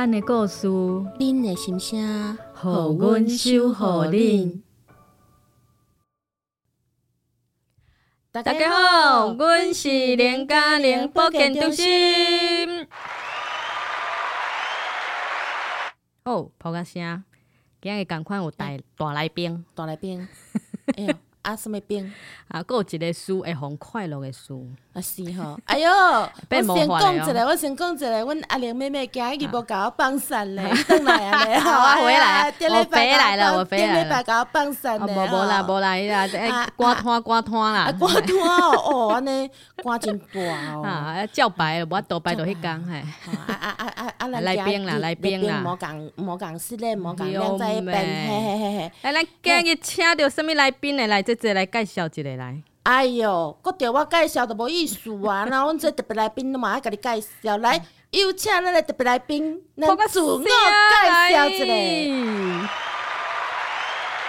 咱的故事，恁的心声，互阮守护恁。大家好，阮是林嘉玲保健中心。哦，抛个声，今日赶快有大大来宾，大来宾，哎呦。啊，什么病？啊，还有一个书会互快乐的书，啊是吼。哎呦，我先讲一个，我先讲一个，阮阿玲妹妹今日无甲我放散咧，转来啊，好啊，回来，我回来了，我回来了，顶礼拜甲我放散咧，无无啦，无啦，伊啦，哎，刮摊刮摊啦，刮摊哦，安尼刮真大哦，啊，叫白，我倒白到迄工嘿，啊啊啊啊啊，来宾啦，来宾啦，莫讲莫讲失礼，莫讲两在一边，嘿嘿嘿嘿，来，咱今日请到什么来宾的？来？这这来介绍一个来。哎呦，搁着我介绍都无意思啊！那阮这特别来宾，嘛爱甲你介绍。来，有请咱的特别来宾，咱自我介绍一下。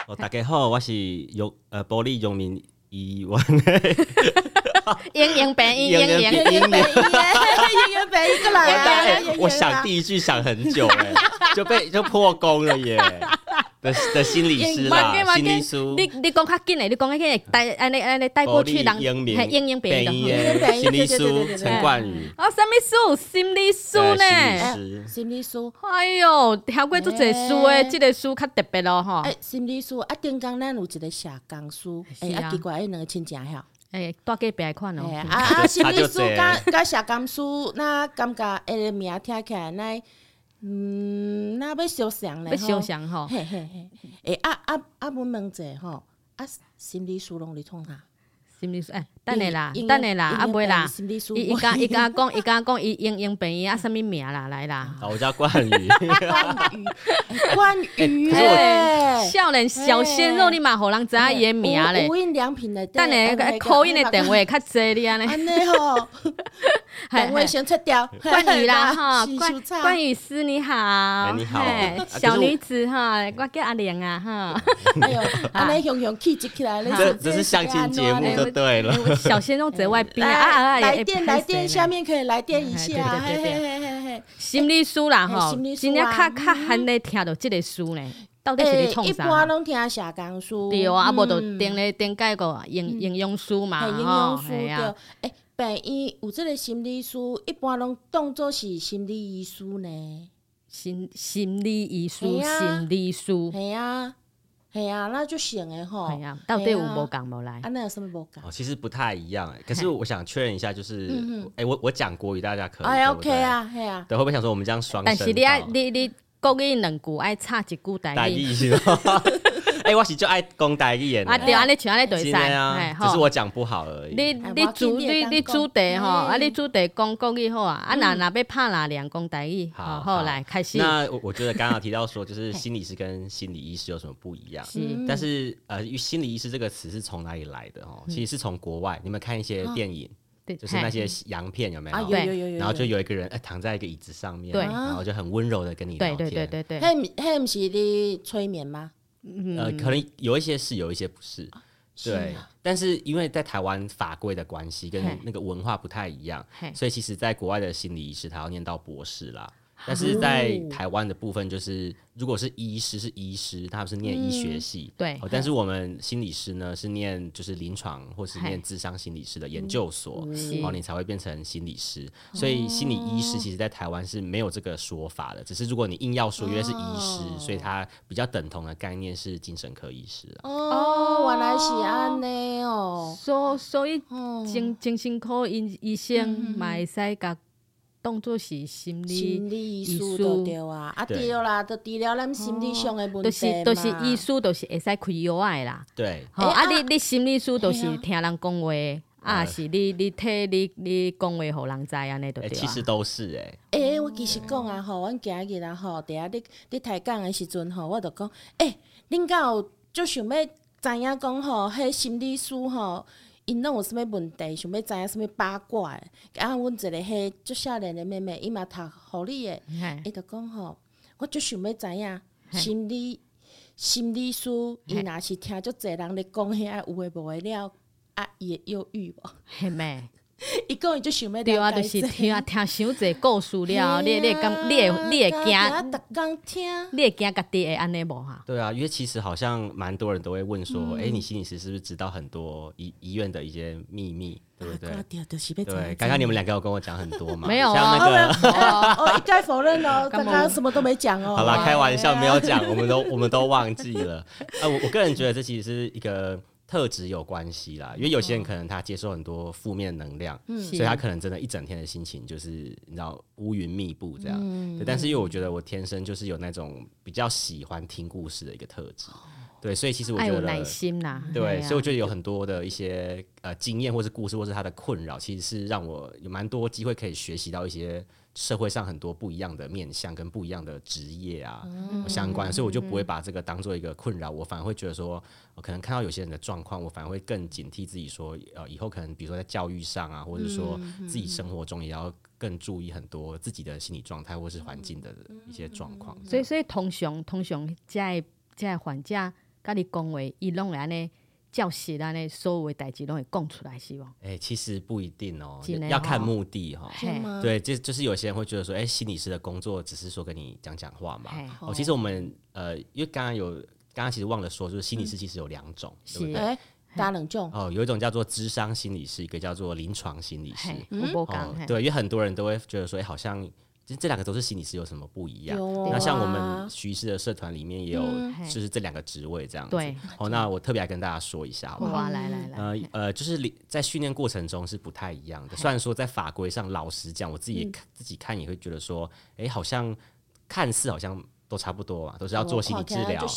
哦，大家好，我是用呃保利永民医院。英英病医，英 英英英病医，英英病医过来。我想第一句想很久，哎，就被就破功了耶。的的心理师啦，心理书，你你讲较紧诶，你讲迄个带安尼安尼带过去人，系英英病的心理书陈冠宇。啊，什么书？心理书呢？心理书。哎呦，听过足侪书诶，这个书较特别咯，吼。诶，心理书啊，顶工咱有一个社工书，诶，啊，奇怪，迄两个亲情遐。诶，大家别款哦。啊啊，心理书甲甲社工书，那感觉诶个名听起来那。嗯，那要相像嘞，要相像吼。嘿嘿嘿，诶啊啊啊！问问者吼，啊心理师拢咧创啥？心理师诶，等下啦，等下啦，啊袂啦。伊伊甲伊甲讲，伊甲讲伊英英病医啊，什么名啦？来啦。我叫冠宇。冠宇，冠宇。少年小鲜肉，你嘛互人知影伊诶名咧。无印良品的。等下，call in 的电话较济哩安尼。安尼吼。电话先出掉。冠宇啦哈，冠冠宇师你好。你好。小女子哈，我叫阿玲啊哈。哎呦，安尼雄雄气质起来咧。这这是相亲节目。对了，小鲜肉在外边啊！来电来电，下面可以来电一下。嘿嘿嘿嘿心理书啦哈，今天较较罕咧听到这个书呢，到底是咧创啥？一般拢听社工书。对啊，啊无就顶咧顶盖个营营养书嘛，营养书对。诶，病医有即个心理书，一般拢当作是心理医书呢。心心理医书，心理书。系啊。系啊，那就显诶吼。系啊，到底有无讲无来？啊，那有什么无讲？哦，其实不太一样诶。可是我想确认一下，就是，诶，我我讲国语，大家可以。哎，OK 啊，系啊。对，会不会想说我们这样双？但是你爱你你国语两句爱差一句台语。哎，我是就爱讲台语的。啊，对啊，你像安尼对赛啊，只是我讲不好而已。你你主你你主题吼，啊，你主题讲国语好啊，啊，哪哪被拍哪两讲台语？好，好，来开始。那我我觉得刚刚提到说，就是心理师跟心理医师有什么不一样？但是呃，心理医师这个词是从哪里来的？哦，其实是从国外，你们看一些电影，对，就是那些洋片有没有？有有有有。然后就有一个人躺在一个椅子上面，对，然后就很温柔的跟你聊天。对对对对对。嘿，嘿，不是你催眠吗？呃，可能有一些是，有一些不是，对。但是因为在台湾法规的关系，跟那个文化不太一样，所以其实在国外的心理医师他要念到博士啦。但是在台湾的部分，就是如果是医师是医师，他们是念医学系，对。但是我们心理师呢是念就是临床或是念智商心理师的研究所，然后你才会变成心理师。所以心理医师其实在台湾是没有这个说法的，只是如果你硬要说，因为是医师，所以他比较等同的概念是精神科医师。哦，原来是安尼哦。所所以精精神科医医生嘛会使甲。当作是心理心理医师对啊，啊对啦，都治疗咱心理上的问题嘛。都是都是医术，都是会使开药的啦。对，好啊，你你心理师都是听人讲话，啊是你你替你你讲话，互人知安尼都对。其实都是诶。诶，我其实讲啊，吼，阮今日啊，吼，伫下你你抬杠的时阵吼，我就讲，诶，恁敢有就想要知影讲吼，迄心理师吼。因拢有啥物问题，想要知影啥物八卦诶？啊，阮一个迄足少年的妹妹，伊嘛读护理的，伊就讲吼，我就想要知影心理心理师，伊若是听足侪人咧讲遐有诶无诶了，啊，伊会忧郁无？嘿妹，一讲伊就想要对啊，就是听啊听伤济故事了，你你会你会惊，逐工听，你会惊家己会安尼无哈？对啊，因为其实好像蛮多人都会问说，哎，你心理师是不是知道很多医医院的一些秘密，对不对？对，刚刚你们两个有跟我讲很多嘛？没有像那个哦，一概否认哦，刚刚什么都没讲哦。好啦，开玩笑，没有讲，我们都我们都忘记了。呃，我我个人觉得这其实是一个。特质有关系啦，因为有些人可能他接受很多负面能量，嗯、所以他可能真的一整天的心情就是你知道乌云密布这样。嗯、但是因为我觉得我天生就是有那种比较喜欢听故事的一个特质，对，所以其实我觉得有耐心呐，对，所以我觉得有很多的一些呃经验或是故事或是他的困扰，其实是让我有蛮多机会可以学习到一些。社会上很多不一样的面向跟不一样的职业啊、嗯、相关，所以我就不会把这个当做一个困扰，我反而会觉得说，我可能看到有些人的状况，我反而会更警惕自己说，呃，以后可能比如说在教育上啊，或者说自己生活中也要更注意很多自己的心理状态或是环境的一些状况。所以，所以通常通常在在患者跟你讲话，伊拢会安尼。教习的那所有的代志都会供出来，希望。哎，其实不一定哦，要看目的哈。对，就就是有些人会觉得说，哎，心理师的工作只是说跟你讲讲话嘛。哦，其实我们呃，因为刚刚有刚刚其实忘了说，就是心理师其实有两种，对不对？大冷重哦，有一种叫做智商心理师，一个叫做临床心理师。哦，对，因为很多人都会觉得说，哎，好像。其实这两个都是心理师，有什么不一样？哦、那像我们徐医师的社团里面也有，就是这两个职位这样子。对，哦，那我特别来跟大家说一下好不好？哇，来来来，呃呃，就是在训练过程中是不太一样的。虽然说在法规上，老实讲，我自己自己看也会觉得说，哎，好像看似好像。都差不多嘛，都是要做心理治疗，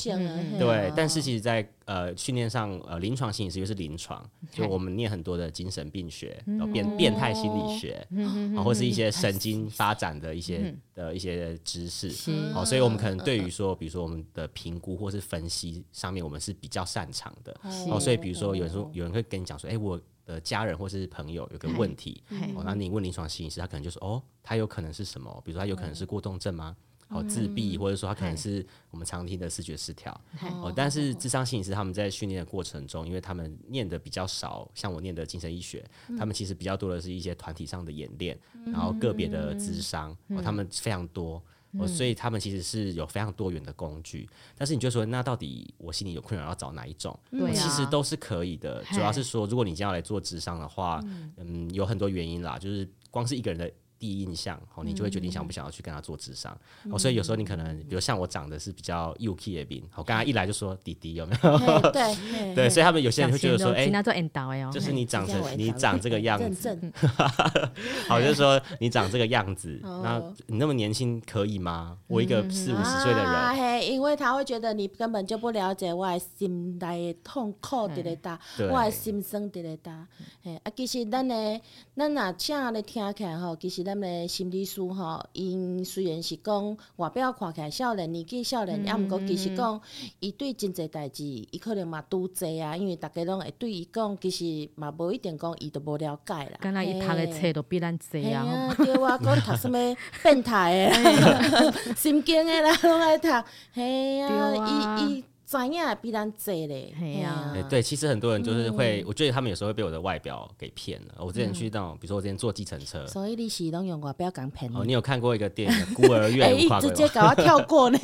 对。但是其实在，在呃训练上，呃临床心理师又是临床，就我们念很多的精神病学，然后变变态心理学，然后或是一些神经发展的一些的一些知识，好，所以我们可能对于说，比如说我们的评估或是分析上面，我们是比较擅长的。哦，所以比如说有人说，有人会跟你讲说，哎，我的家人或是朋友有个问题，哦，那你问临床心理师，他可能就说，哦，他有可能是什么？比如说他有可能是过动症吗？哦，自闭，或者说他可能是我们常听的视觉失调。哦，但是智商心理师他们在训练的过程中，因为他们念的比较少，像我念的精神医学，他们其实比较多的是一些团体上的演练，然后个别的智商，哦，他们非常多，哦，所以他们其实是有非常多元的工具。但是你就说，那到底我心里有困扰要找哪一种？对，其实都是可以的。主要是说，如果你将要来做智商的话，嗯，有很多原因啦，就是光是一个人的。第一印象，哦，你就会决定想不想要去跟他做智商，哦，所以有时候你可能，比如像我长得是比较幼气的病，我刚刚一来就说弟弟有没有？对 对，所以他们有些人会觉得说，哎，就是你长成你长这个样子，好，就是说你长这个样子，那你那么年轻可以吗？我一个四五十岁的人，因为他会觉得你根本就不了解我的心内痛苦在咧打，我的心声在咧打，嘿，啊，其实咱的咱若请咧听起来吼，其实。咱的心理师吼，因虽然是讲外表看起来少年，年纪少年，也毋过其实讲，伊对真侪代志，伊可能嘛拄济啊，因为逐家拢会对伊讲，其实嘛无一定讲伊都无了解啦。敢若伊读的册都比咱济啊！对啊，讲读什物变态的、神经的啦，拢爱读。嘿啊，伊伊。专业比咱侪嘞，系啊，对，其实很多人就是会，我觉得他们有时候会被我的外表给骗了。我之前去那种，比如说我之前坐计程车，所以你是拢用外表讲骗。哦，你有看过一个电影《孤儿院》？哎，直接搞我跳过呢。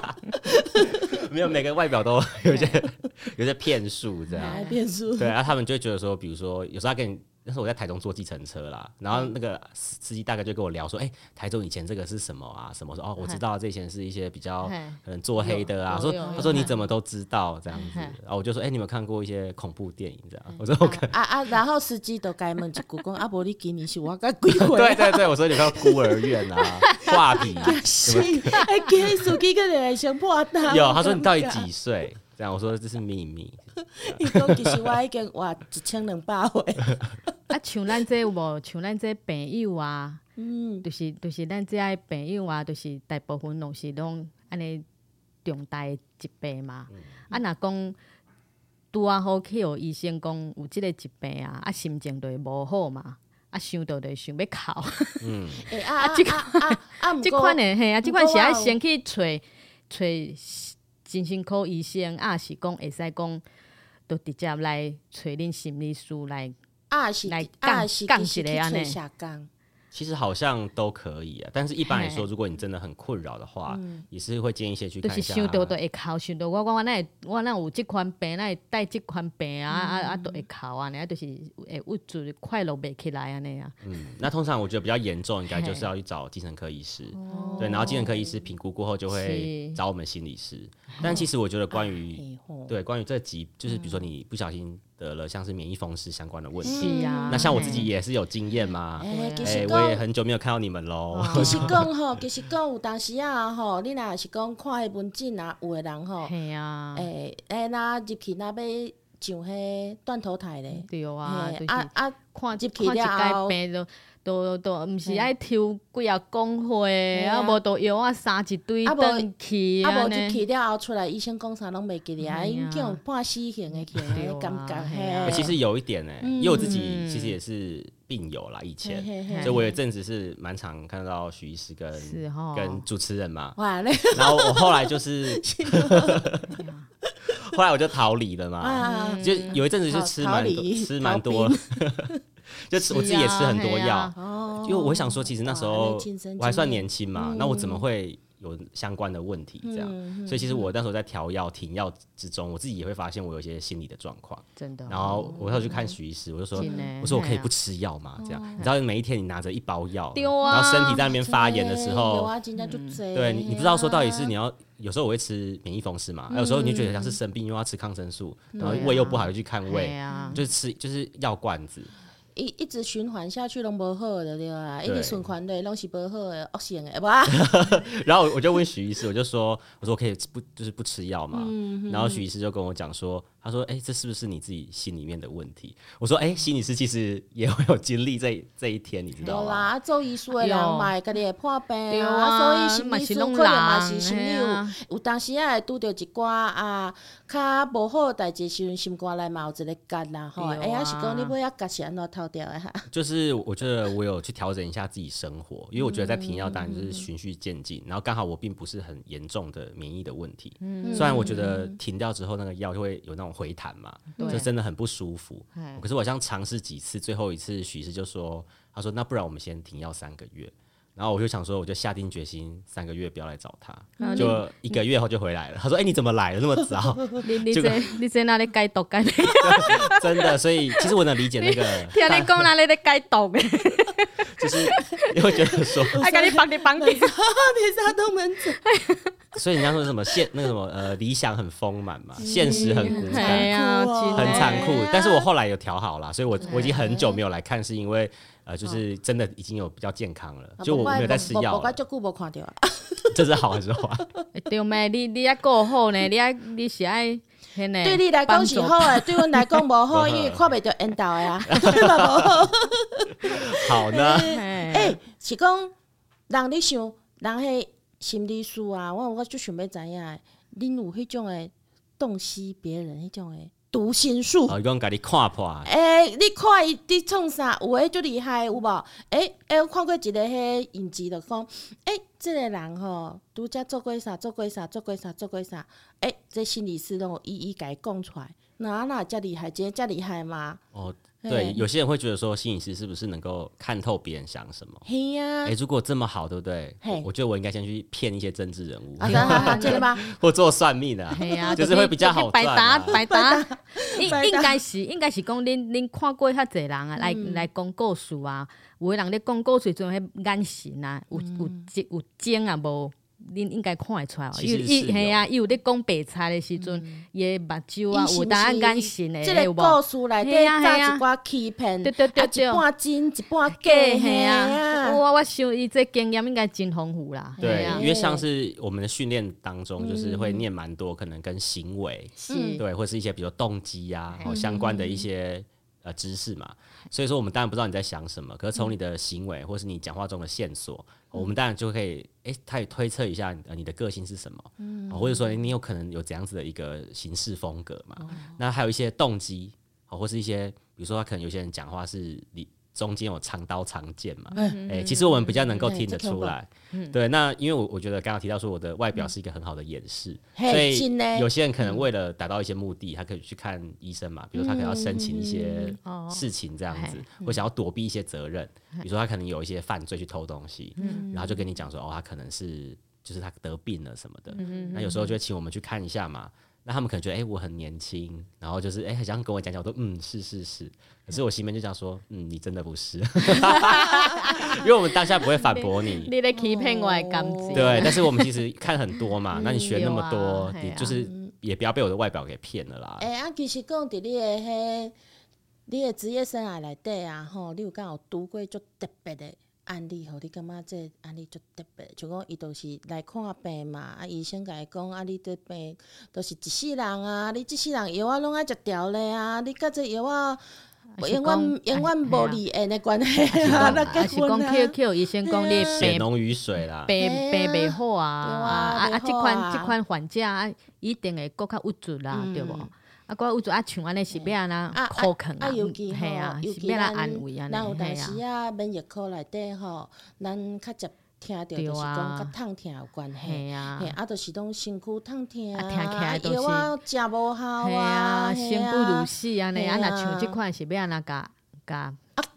没有，每个外表都有些 有些骗术这样。骗术。对啊，他们就会觉得说，比如说有时候他给你。那时候我在台中坐计程车啦，然后那个司机大概就跟我聊说，哎、欸，台中以前这个是什么啊？什么说哦，我知道这以前是一些比较可能做黑的啊。说他说你怎么都知道这样子？然后我就说，哎、欸，你有没有看过一些恐怖电影这样？我说我看啊啊，然后司机都该问一句讲，阿伯你今年是我该几 岁？对对对，我说你看孤儿院啊，画皮，是，哎，给司机个人想破蛋。有，他说你到底几岁？这样我说这是秘密。伊讲其实我已经活一千两百岁。啊，像咱这有无？像咱这朋友啊，嗯，就是就是咱这爱朋友啊，就是大部分拢是拢安尼重大疾病嘛。嗯、啊，若讲拄啊好去互医生讲有即个疾病啊，啊心情就会无好嘛，啊想到就想要哭。嗯，啊啊啊啊！即款诶嘿啊，即 款是爱先去找找精神科医生，啊是讲会使讲，就直接来找恁心理师来。啊是来啊是其实一个安尼。去找社工其实好像都可以啊，但是一般来说，如果你真的很困扰的话，嗯。也是会建议先去看一下。想到都会哭，想到我我我那我那有这款病，那会带这款病啊啊啊，都会哭啊，然后就是会郁住快乐袂起来啊那样。嗯，那通常我觉得比较严重，应该就是要去找精神科医师。对，然后精神科医师评估过后，就会找我们心理师。但其实我觉得关于对关于这集，就是比如说你不小心得了像是免疫风湿相关的问题，那像我自己也是有经验嘛。哎，其哎，实讲，我也很久没有看到你们喽。其实讲吼，其实讲有当时啊吼，你若是讲看迄文字啊，有的人吼，系啊，诶诶，若入去若要上迄断头台咧，对啊，嘿就是啊啊，看入去看一了后都都都毋是爱抽几啊工会，啊啊。无都药啊三一堆啊无转去啊无入安尼。去了后出来，医生讲啥拢袂记得啊，因嘿啊。叫种半死刑的去感觉，嘿，其实有一点呢、因为我自己其实也是病友啦，以前，嘿嘿嘿。所以我有一阵子是蛮常看到许医师跟跟主持人嘛，然后我后来就是 后来我就逃离了嘛，啊，就有一阵子就吃蛮吃蛮多，就吃我自己也吃很多药。因为我想说，其实那时候我还算年轻嘛，那我怎么会有相关的问题这样？所以其实我那时候在调药停药之中，我自己也会发现我有一些心理的状况。真的哦。然后我要去看许医师，我就说，我说我可以不吃药吗？这样，你知道每一天你拿着一包药，啊然后身体在那边发炎的时有候，对你你不知道说到底是你要，有时候我会吃免疫风湿嘛，有时候你就觉得像是生病又要吃抗生素，然后胃又不好又去看胃，啊，就是吃就是药罐子。一一直循环下去拢无好的对啊，一直循环的拢是无好的恶性的，无啊，然后我就问许医师，我就说，我说我可以不就是不吃药嘛？嗯。然后许医师就跟我讲说，他说，哎、这是不是你自己心里面的问题？我说，哎、心理师其实也会有经历这这一天，你知道吗？有啦，做医术的人有嘛，家己会破病对啊，啊所以心理师拢可能嘛是心理有啊有当时啊会拄着一寡啊较无好的代志时阵，心肝内嘛有一个结啦吼，哎呀是讲你尾仔结是安怎透掉的哈？就是我觉得我有去调整一下自己生活，因为我觉得在停药当然就是循序渐进，然后刚好我并不是很严重的免疫的问题，嗯虽然我觉得停掉之后那个药就会有那种回弹嘛，对就真的很不舒服。可是我好像尝试几次，最后一次许医师就说，他说那不然我们先停药三个月。然后我就想说，我就下定决心三个月不要来找他，嗯就一个月后就回来了。他说：“哎、你怎么来了那么早？你你这个这你在哪里解毒解？真的。”所以其实我能理解那个，听你讲哪里的解毒的，就是你会觉得说，还甲你绑你绑你。你啥都门诊，所以人家说什么现那个什么呃理想很丰满嘛，现实很骨感，很残酷。但是我后来有调好了，所以我我已经很久没有来看，是因为呃就是真的已经有比较健康了，就我没有在吃药了，我足久无看到了，这是好还是坏？对咩？你你还够好呢，你还你是爱？对你来讲是好的，对阮来讲无好，因为看袂着缘投的啊，对嘛无好。好呢，哎，诶，是讲人咧想，人迄心理师啊，我我就想要知影的，恁有迄种诶洞悉别人迄种诶读心术。哦，讲甲你看破，诶、你看伊伫创啥？有诶足厉害，有无？诶、诶，我看过一个迄影集，就讲，诶、即、个人吼，拄则做过啥，做过啥，做过啥，做过啥，诶、这心理师拢有一一甲伊讲出来，哪哪遮厉害，真遮厉害吗？哦，嘿对，有些人会觉得说，心理师是不是能够看透别人想什么？嘿呀、哎、如果这么好，对不对？我觉得我应该先去骗一些政治人物，啊，哈哈，真的吗？或做算命的、啊，嘿啊，就是会比较好赚、白搭啊。白搭，应应该是应该是讲恁恁看过遐侪人啊，来来讲故事啊，有的人咧讲故事阵迄眼神啊，有有有有精啊无？恁应该看会出来哦。其实伊是有嘿啊，伊有咧讲白菜的时阵，伊的目睭啊有答案是眼神的，即？个故事内底扎一寡欺骗，对对对一半真一半假，嘿嘿啊，啊。我我想伊这经验应该真丰富啦。对啊，因为像是我们的训练当中，就是会念蛮多，可能跟行为，是对，或是一些比如动机呀、哦相关的一些呃知识嘛。所以说，我们当然不知道你在想什么，可是从你的行为或是你讲话中的线索，我们当然就可以，诶，他也推测一下呃你的个性是什么，哦或者说你有可能有怎样子的一个行事风格嘛。那还有一些动机，哦，或是一些比如说他可能有些人讲话是理中间有长刀长剑嘛，哎、嗯。欸，其实我们比较能够听得出来。嗯、对，那因为我我觉得刚刚提到说我的外表是一个很好的掩饰，嗯、所以有些人可能为了达到一些目的，他可以去看医生嘛，比如他可能要申请一些事情这样子，嗯、或想要躲避一些责任，比如说他可能有一些犯罪去偷东西，嗯、然后就跟你讲说哦，他可能是就是他得病了什么的，嗯、那有时候就会请我们去看一下嘛。那他们可能觉得，哎、欸，我很年轻，然后就是，哎、欸，好像跟我讲讲，我都嗯，是是是。可是我心里面就讲说，嗯，你真的不是，因为我们当下不会反驳你。你在欺骗我的感情。对，但是我们其实看很多嘛，那你学那么 多，你就是也不要被我的外表给骗了啦。哎、欸、啊，其实讲在你的迄，你的职业生涯内底啊，吼，你有刚好读过就特别的。案例吼，你感觉这案例就特别，就讲伊都是来看病嘛，啊，医生甲伊讲，啊，你这病都是一世人啊，你一世人药啊拢爱食掉咧啊，你甲这药啊，永远永远无离缘的关系啊，那结婚啊，是讲 Q Q 医生讲你血浓于水啦，病病袂好啊，啊啊，即款即款患者啊一定会更较郁助啦，对无？啊，我有阵啊，像安尼是要安那可肯啊，系啊，是要安安慰安尼，有当时啊，免疫科内底吼，咱较接听着就是讲甲痛疼有关系，啊。啊，就是讲身躯痛疼啊，听起来都是食无效啊，生不如死安尼，啊，若像即款是要安那甲甲。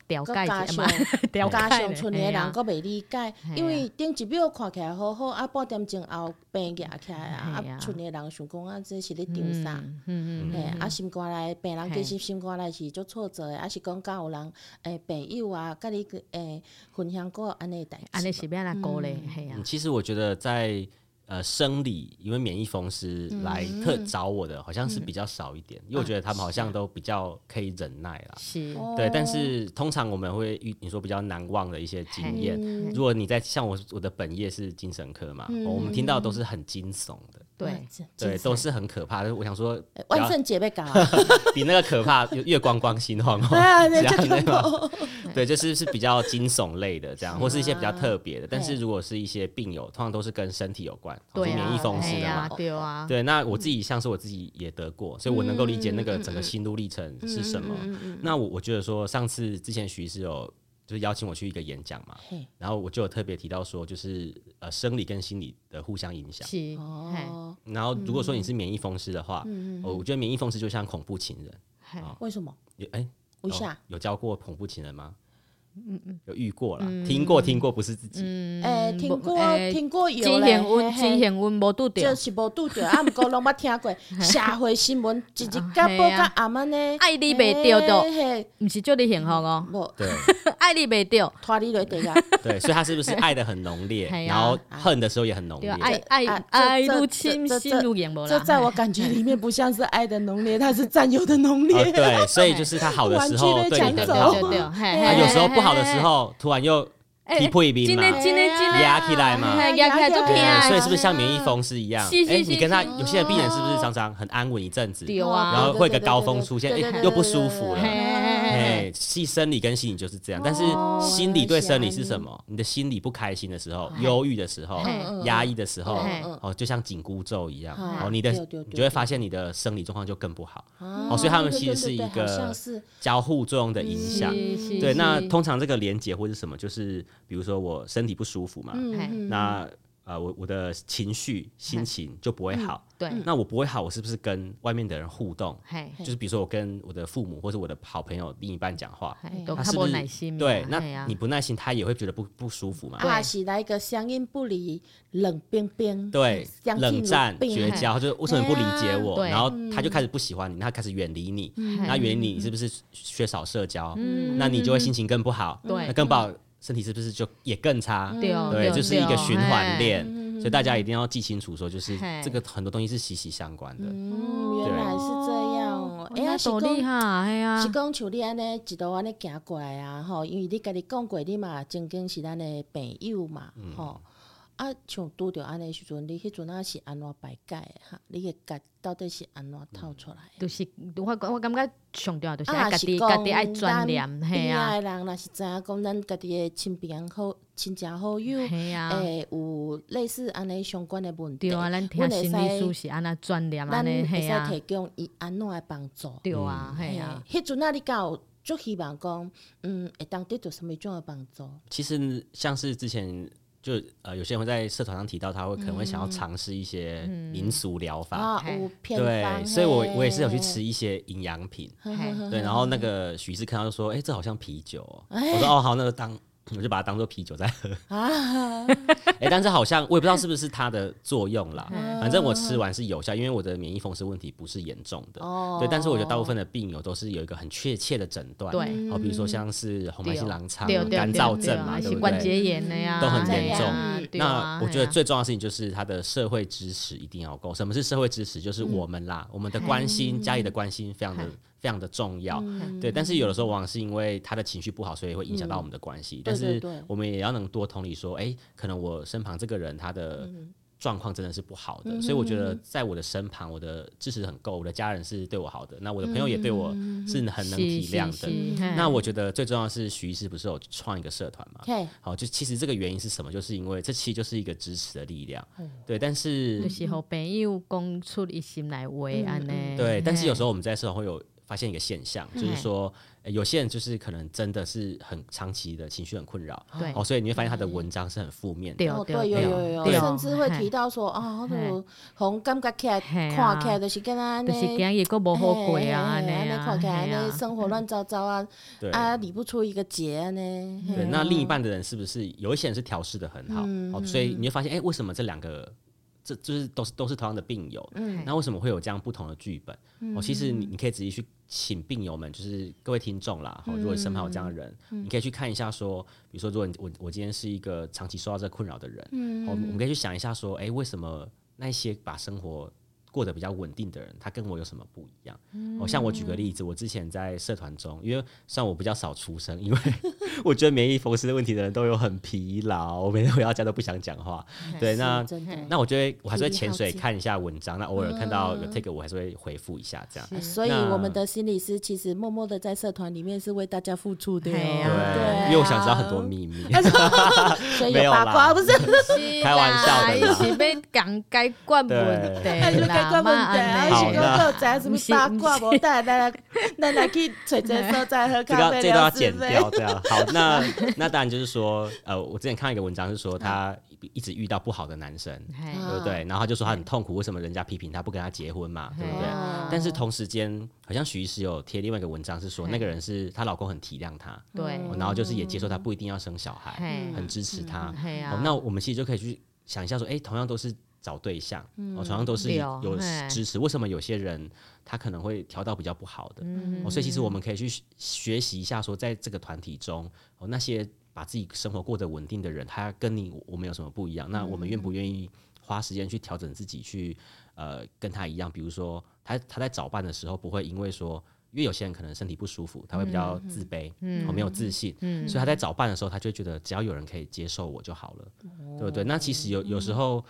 调解嘛，加上村里的人阁袂理解，因为顶一秒看起来好好，啊半点钟后病压起来啊，啊村里的人想讲啊，这是咧丢啥？嗯嗯，嘿，啊心肝内病人其实心肝内是足挫折的，啊是讲甲有人诶朋友啊，甲你诶分享过安尼代，安尼是要安那过咧，系啊。其实我觉得在。呃，生理因为免疫风湿来特找我的，好像是比较少一点，因为我觉得他们好像都比较可以忍耐啦。是，对。但是通常我们会遇你说比较难忘的一些经验，如果你在像我我的本业是精神科嘛，我们听到都是很惊悚的，对对，都是很可怕的。我想说，万圣节被搞，比那个可怕，月光光心慌哦，这样 对，就是是比较惊悚类的这样，或是一些比较特别的。但是如果是一些病友，通常都是跟身体有关。对，免疫风湿的嘛，对啊，对，那我自己像是我自己也得过，所以我能够理解那个整个心路历程是什么。那我我觉得说，上次之前徐医师有就是邀请我去一个演讲嘛，然后我就有特别提到说，就是呃生理跟心理的互相影响。是哦。然后如果说你是免疫风湿的话，我觉得免疫风湿就像恐怖情人。为什么？哎，为啥？有教过恐怖情人吗？嗯嗯，有遇过了，听过听过，不是自己。诶，听过听过有真幸运，真幸运无拄着，就是无拄着。啊，毋过拢捌听过社会新闻，一日甲报甲暗安呢，爱你袂着都，毋是祝你幸福哦。无，对，爱你袂着，拖你落地啊。对，所以他是不是爱的很浓烈，然后恨的时候也很浓烈？爱爱爱入侵，心如眼眸。这在我感觉里面不像是爱的浓烈，他是占有的浓烈。对，所以就是他好的时候对你很好，他有时候不好的时候，突然又提破一兵嘛，压起来嘛，压起来就偏，所以是不是像免疫风湿一样？哎，你跟他有些人病人是不是常常很安稳一阵子，然后会有个高峰出现，哎，又不舒服了。哎，是生理跟心理就是这样，但是心理对生理是什么？你的心理不开心的时候、忧郁的时候、压抑的时候，哦，就像紧箍咒一样，哦，你的你就会发现你的生理状况就更不好。哦，所以他们其实是一个交互作用的影响。对，那通常这个连结或是什么，就是。比如说我身体不舒服嘛，嗯、那呃我我的情绪心情就不会好。嗯、对，那我不会好，我是不是跟外面的人互动？嘿就是比如说我跟我的父母或者我的好朋友另一半讲话，他是不是对？那你不耐心，他也会觉得不不舒服嘛。他是来一个相应不离冷冰冰，对，冷战绝交，就是为什么不理解我？然后他就开始不喜欢你，他开始远离你。那远离你是不是缺少社交？那你就会心情更不好。对，那更不好。身体是不是就也更差？对，就是一个循环链，所以大家一定要记清楚，说就是这个很多东西是息息相关的。嗯，原来是这样哦。哎呀，是讲，是讲像你安尼一路安尼行过来啊，吼，因为你家己讲过，你嘛曾经是咱的朋友嘛，吼。啊，像拄着安尼时阵，你迄阵啊是安怎排解的哈？你个解到底是安怎透出来的？就是我我感觉上重要就是家己家己爱专念，嘿啊。边仔人若是知影讲咱家己的亲朋好亲戚好友，诶，有类似安尼相关的问题，对啊，咱听心理师是安怎专念安尼，嘿啊。咱会使提供伊安怎的帮助？对啊，嘿啊。迄阵啊，你敢有就希望讲，嗯，会当得到什么种的帮助？其实像是之前就呃，有些人会在社团上提到，他会可能会想要尝试一些民俗疗法、嗯嗯、啊，对，所以我我也是有去吃一些营养品，对，然后那个许医师看到就说，哎、欸，这好像啤酒、喔，我说哦，好，那个当。我就把它当做啤酒在喝啊，哎、欸，但是好像我也不知道是不是它的作用啦。反正我吃完是有效，因为我的免疫风湿问题不是严重的。哦，对，但是我觉得大部分的病友都是有一个很确切的诊断。对，好，比如说像是红斑性狼疮、干燥症嘛，对不对？关节炎的呀，都很严重。那我觉得最重要的事情就是他的社会支持一定要够。什么是社会支持？就是我们啦，我们的关心，家里的关心非常的。非常的重要，嗯、对，但是有的时候往往是因为他的情绪不好，所以会影响到我们的关系。嗯、但是我们也要能多同理说，哎、欸，可能我身旁这个人他的状况真的是不好的，嗯、所以我觉得在我的身旁，我的支持很够，我的家人是对我好的，那我的朋友也对我是很能体谅的。嗯、那我觉得最重要的是徐医师不是有创一个社团嘛？好，就其实这个原因是什么？就是因为这期就是一个支持的力量。嗯、对，但是有时候朋友讲出一心来为安呢。对，但是有时候我们在社团会有。发现一个现象，就是说，有些人就是可能真的是很长期的情绪很困扰，对，哦，所以你会发现他的文章是很负面的，对，对，有有有，甚至会提到说，啊，我都从感觉起来看起来就是跟他就是今日个无好过啊，那样看起来那生活乱糟糟啊，啊，理不出一个结呢。对，那另一半的人是不是有一些人是调试的很好？哦，所以你会发现，哎，为什么这两个？这就是都是都是同样的病友，嗯，那为什么会有这样不同的剧本？嗯、哦，其实你你可以仔细去请病友们，就是各位听众啦，好、如果身旁有这样的人，嗯、你可以去看一下，说，比如说，如果我我今天是一个长期受到这个困扰的人，嗯，我们我们可以去想一下，说，哎，为什么那些把生活过得比较稳定的人，他跟我有什么不一样？嗯、哦，像我举个例子，我之前在社团中，因为算我比较少出声，因为 我觉得免疫风湿的问题的人都有很疲劳，我每天回到家都不想讲话。嗯、对，那那我觉得我还是会潜水看一下文章，那偶尔看到有 take 我还是会回复一下这样。是所以我们的心理师其实默默的在社团里面是为大家付出的。哦，对，对，因为我想知道很多秘密。所以有八卦不是开玩笑的，一起被讲解惯问题关问题，啊，是讲个在什么八卦不？带来带来去找这所在喝咖啡，这个这都要剪掉，这样好。那 那当然就是说，呃，我之前看一个文章是说，他一直遇到不好的男生，对不对？然后他就说他很痛苦，为什么人家批评他不跟他结婚嘛，对不对？但是同时间，好像许医师有贴另外一个文章是说，那个人是她老公很体谅她，对，然后就是也接受她不一定要生小孩，很支持她。那我们其实就可以去想一下说，哎，同样都是。找对象，哦，同样都是有支持。为什么有些人他可能会调到比较不好的？哦，所以其实我们可以去学习一下，说在这个团体中，哦，那些把自己生活过得稳定的人，他跟你我们有什么不一样？那我们愿不愿意花时间去调整自己，去呃跟他一样？比如说，他他在找伴的时候，不会因为说，因为有些人可能身体不舒服，他会比较自卑，嗯，没有自信，嗯，所以他在找伴的时候，他就觉得只要有人可以接受我就好了，对不对？那其实有有时候。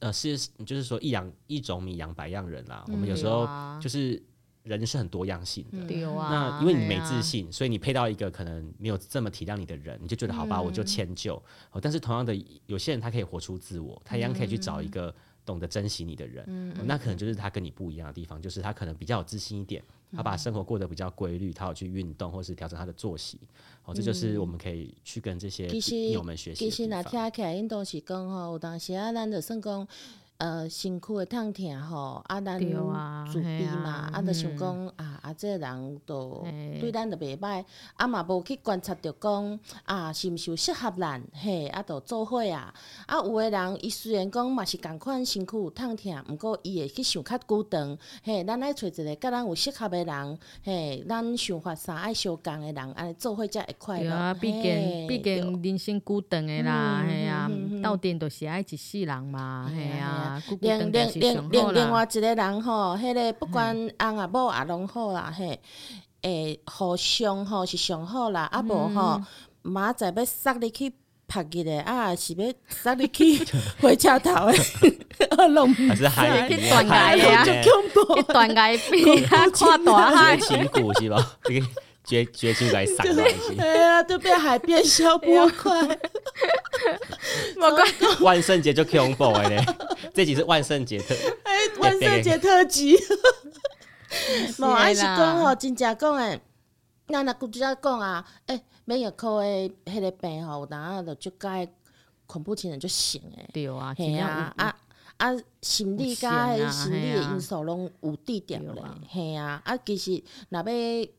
呃，是，就是说一养一种米养百样人啦。嗯、我们有时候就是人是很多样性的。嗯、那因为你没自信，嗯、所以你配到一个可能没有这么体谅你的人，你就觉得好吧，我就迁就。但是同样的，有些人他可以活出自我，他一样可以去找一个懂得珍惜你的人。嗯、哦，那可能就是他跟你不一样的地方，就是他可能比较有自信一点。他把生活过得比较规律，他有去运动，或是调整他的作息，哦，这就是我们可以去跟这些朋友们学习。其实，那听起来因都是讲吼，有当时啊，咱就算讲。呃，身躯会痛疼吼，啊，咱自闭嘛，啊，就想讲啊，啊，这个人都对咱就袂歹，啊嘛无去观察着讲啊，是毋是有适合咱，嘿，啊，就做伙啊，啊，有个人伊虽然讲嘛是共款身躯有痛疼，毋过伊会去想较久长，嘿，咱爱找一个甲咱有适合的人，嘿，咱想法啥爱相共的人，安尼做伙才会快乐。对啊，毕竟毕竟人生久长的啦，嘿啊，斗阵都是爱一世人嘛，嘿啊。另另另另另外一个人吼，迄个不管翁啊某啊拢好啦，嘿，诶，互相吼是上好啦，啊无吼，明仔载要杀你去拍去的，啊是要杀你去 火车头的，拢还是海去断崖呀，去断崖边 啊，看大海，绝情谷是吧？绝绝情来杀东西，哎呀，都被海边消波块。万圣节就恐怖的嘞！这集是万圣节特，哎，万圣节特辑。冇，还是讲吼，真正讲诶。那那古只要讲啊，诶、欸，免药科诶，迄个病吼，有当就就该恐怖情人就醒诶，对啊，系啊，啊啊，心理甲迄心理的因素拢有伫点咧，嘿啊，啊，其实若要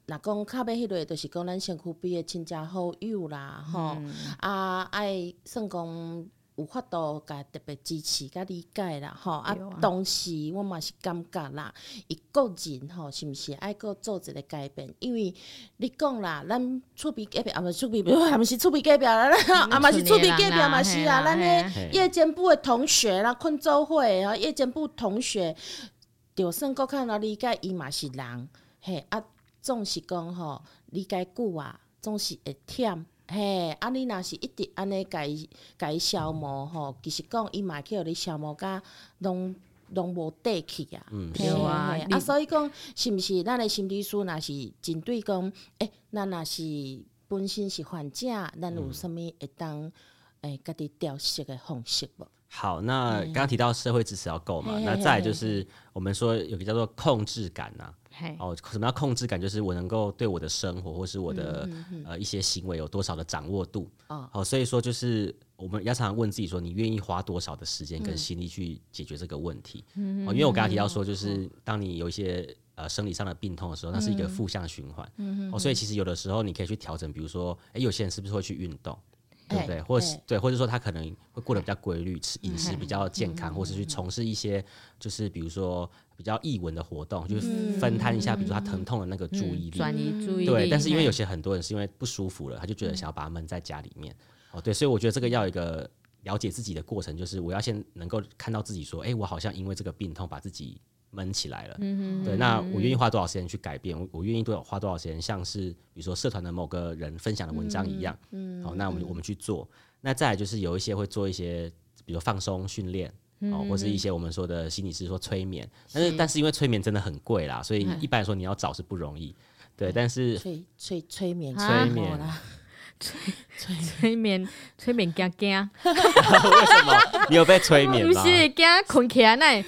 若讲较要迄类，就是讲咱身躯边的亲戚好友啦，吼、嗯，啊，爱算讲。有法度甲特别支持甲理解啦，吼啊！当时我嘛是感觉啦，伊个人吼是毋是爱个做一个改变？因为你讲啦，咱厝边隔壁啊，毋是厝边，啊毋是厝边隔壁啦，啊嘛是厝边隔壁嘛是啊，咱诶夜间部的同学啦，困做伙啊，夜间部同学，就算搁较能理解伊嘛是人，嘿啊，总是讲吼理解久啊，总是会忝。嘿，啊！你若是一直安尼甲伊甲伊消磨吼，其实讲伊嘛去互你消磨甲拢拢无底去啊。嗯，对啊。啊，所以讲是毋是咱的心理师若是针对讲，诶、欸，咱若是本身是患者，咱有啥物会当诶家己调适的方式无？好，那刚刚提到社会支持要够嘛，那再就是我们说有个叫做控制感呐、啊。哦，什么叫控制感？就是我能够对我的生活或是我的、呃一些行为有多少的掌握度。哦，好，所以说就是我们要常常问自己说，你愿意花多少的时间跟心力去解决这个问题？嗯，因为我刚刚提到说，就是当你有一些呃生理上的病痛的时候，那是一个负向循环。嗯，哦，所以其实有的时候你可以去调整，比如说，哎、欸，有些人是不是会去运动？对不对？或是对，或者说他可能会过得比较规律，吃饮食比较健康，或是去从事一些就是比如说比较艺文的活动，就是分摊一下，比如说他疼痛的那个注意力，转移注意力。对，但是因为有些很多人是因为不舒服了，他就觉得想要把他闷在家里面。哦，对，所以我觉得这个要一个了解自己的过程，就是我要先能够看到自己说，哎，我好像因为这个病痛把自己。闷起来了，嗯哼，对，那我愿意花多少时间去改变？我我愿意多少花多少时间，像是比如说社团的某个人分享的文章一样，嗯，好，那我们我们去做。那再来就是有一些会做一些，比如放松训练，哦，或是一些我们说的心理师说催眠，但是但是因为催眠真的很贵啦，所以一般来说你要找是不容易，对，但是催催催眠催眠。催催催眠催眠惊惊，为什么？你有被催眠吗？不是惊困起来那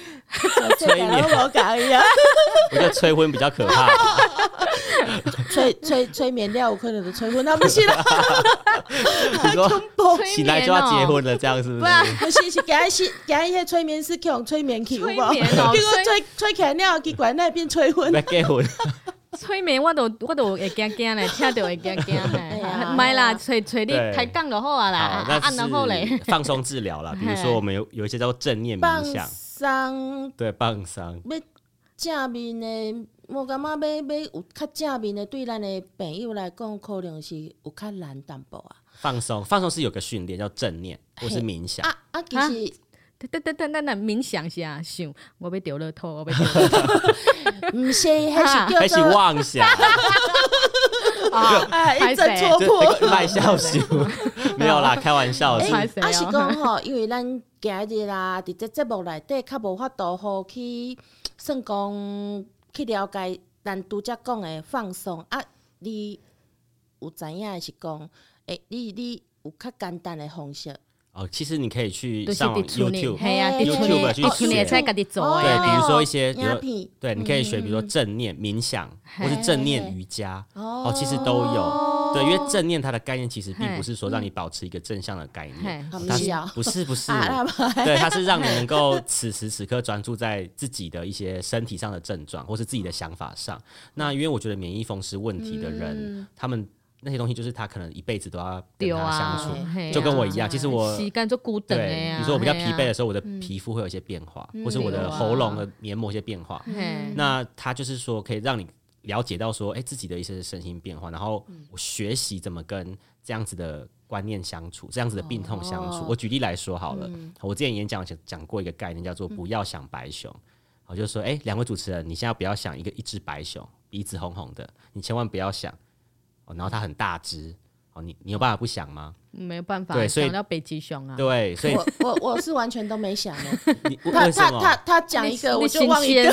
催眠我讲一样，我觉得催婚比较可怕。催催催眠掉，我可能就催婚，那不是啦。你说起来就要结婚了，这样是不是？不是是惊是惊一些催眠师用催眠去，催眠哦，结果催催起来了，结果那边催婚。没结婚。催眠我都我都会惊惊嘞，听到会惊惊嘞。唔系 啦，催催你抬杠就好啊啦，按然后嘞。放松治疗啦，比如说我们有有一些叫做正念冥想。放松。对，放松。要正面的，我感觉要要有较正面的，对咱的朋友来讲，可能是有较难淡薄啊。放松，放松是有个训练叫正念或是冥想。啊啊，其实。等等等等，那冥想下想，我要丢了头，我要丢了头，唔是，还是还是妄想，啊，一阵戳破，卖笑死，没有啦，开玩笑。哎，啊是讲吼，因为咱今日啦，伫这节目内底较无法度好去算讲去了解咱拄则讲的放松啊，你有知影是讲，诶，你你有较简单的方式。哦，其实你可以去上网 YouTube，YouTube 去学，对，比如说一些，比如对，你可以学，比如说正念冥想，或是正念瑜伽，哦，其实都有，对，因为正念它的概念其实并不是说让你保持一个正向的概念，它不是不是，对，它是让你能够此时此刻专注在自己的一些身体上的症状，或是自己的想法上。那因为我觉得免疫风湿问题的人，他们。那些东西就是他可能一辈子都要跟他相处，啊、就跟我一样。其实我对，比如说我比较疲惫的时候，我的皮肤会有一些变化，或是我的喉咙的黏膜一些变化。那他就是说可以让你了解到说，哎，自己的一些身心变化，然后我学习怎么跟这样子的观念相处，这样子的病痛相处。我举例来说好了，我之前演讲讲讲过一个概念，叫做不要想白熊。我就说，哎，两位主持人，你现在不要想一个一只白熊，鼻子红红的，你千万不要想。然后它很大只，哦，你你有办法不想吗？没有办法，对，所以想到北极熊啊，对，所以我我我是完全都没想的。他他他他讲一个，我就忘一个，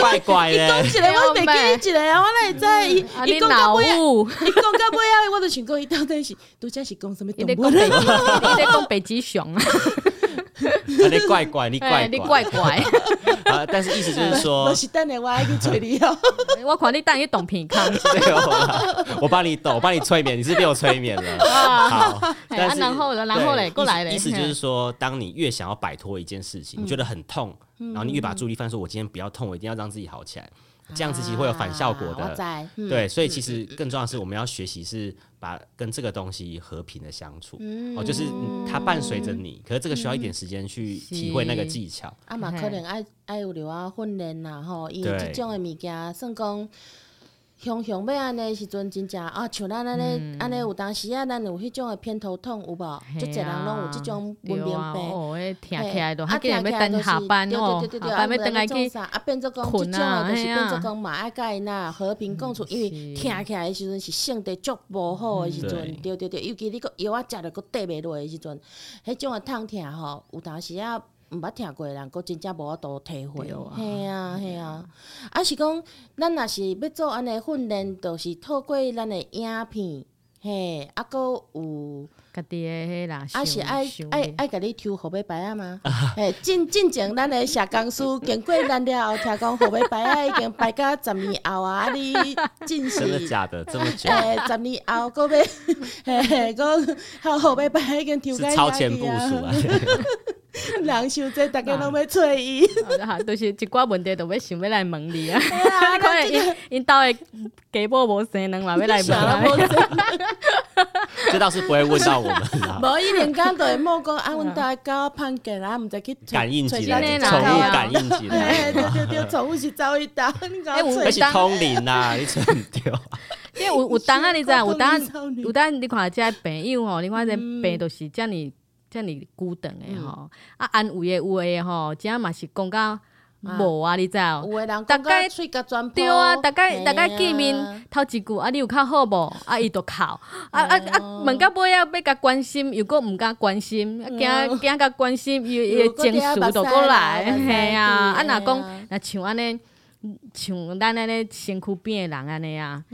怪怪的。一讲起来我没记起来，我那里在一一讲到尾，一讲到尾啊，我就想讲一到底是，都讲是讲什么动物？你在讲北极熊啊？你怪怪，你怪你怪怪。啊，但是意思就是说，我是等你我爱去催你哦。我看你等你懂平康。我帮你懂，我帮你催眠，你是被我催眠了。好，然后然后嘞，过来嘞。意思就是说，当你越想要摆脱一件事情，你觉得很痛，然后你越把注意力放说，我今天不要痛，我一定要让自己好起来。这样子其实会有反效果的，啊嗯、对，所以其实更重要的是我们要学习是把跟这个东西和平的相处，嗯、哦，就是它伴随着你，可是这个需要一点时间去体会那个技巧。啊嘛，可能爱爱有留啊训练啊，吼，因为这种的物件算讲。熊熊要安尼时阵，真正啊，像咱安尼安尼，有当时啊，咱有迄种诶偏头痛有无？就侪人拢有即种文明病。哦，诶，听起来都，啊，听起来都是，下班哦，下班要等来去啊，变做讲即种诶，就是变做讲嘛爱甲因呐和平共处，因为听起来诶时阵是性地足无好诶时阵，对对对，尤其你个药啊食着搁缀袂落诶时阵，迄种诶痛疼吼，有当时啊。毋捌听过的人，佫真正无法度体会。系啊，系啊，啊是讲，咱若是要做安尼训练，就是透过咱的影片，嘿，啊佫有家己的迄啦，啊是爱爱爱甲你抽号码牌啊嘛，嘿，进进前咱的社工师 经过咱了后，听讲号码牌啊已经排到十年后啊，啊你进是？真的假的？这么久？诶，十年后佫要，嘿嘿，佫号号码牌已经抽开超前部署啊。人想这，大家拢要找伊，哈，都是一寡问题，都要想要来问你啊。可能因因兜的家母无生人嘛，要来问。这倒是不会问到我们啦。无伊连讲都会莫讲，啊，阮兜狗胖过来，毋知去感应起来，宠物感应起来。对对对，宠物是走一道，你讲。那是通灵呐，你吹掉。因为有有当啊，你知影？有当有当，你看这朋友吼，你看这病都是遮尔。遮尔久长的吼，啊安慰诶有诶吼，真嘛是讲到无啊，你知哦？有诶人大概对啊，大概大概见面头一句啊，你有较好无？啊伊就哭，啊啊啊问到尾啊，要甲关心，又阁毋敢关心，惊惊甲关心，伊伊情绪就过来，嘿啊，啊若讲若像安尼，像咱安尼身躯边的人安尼啊，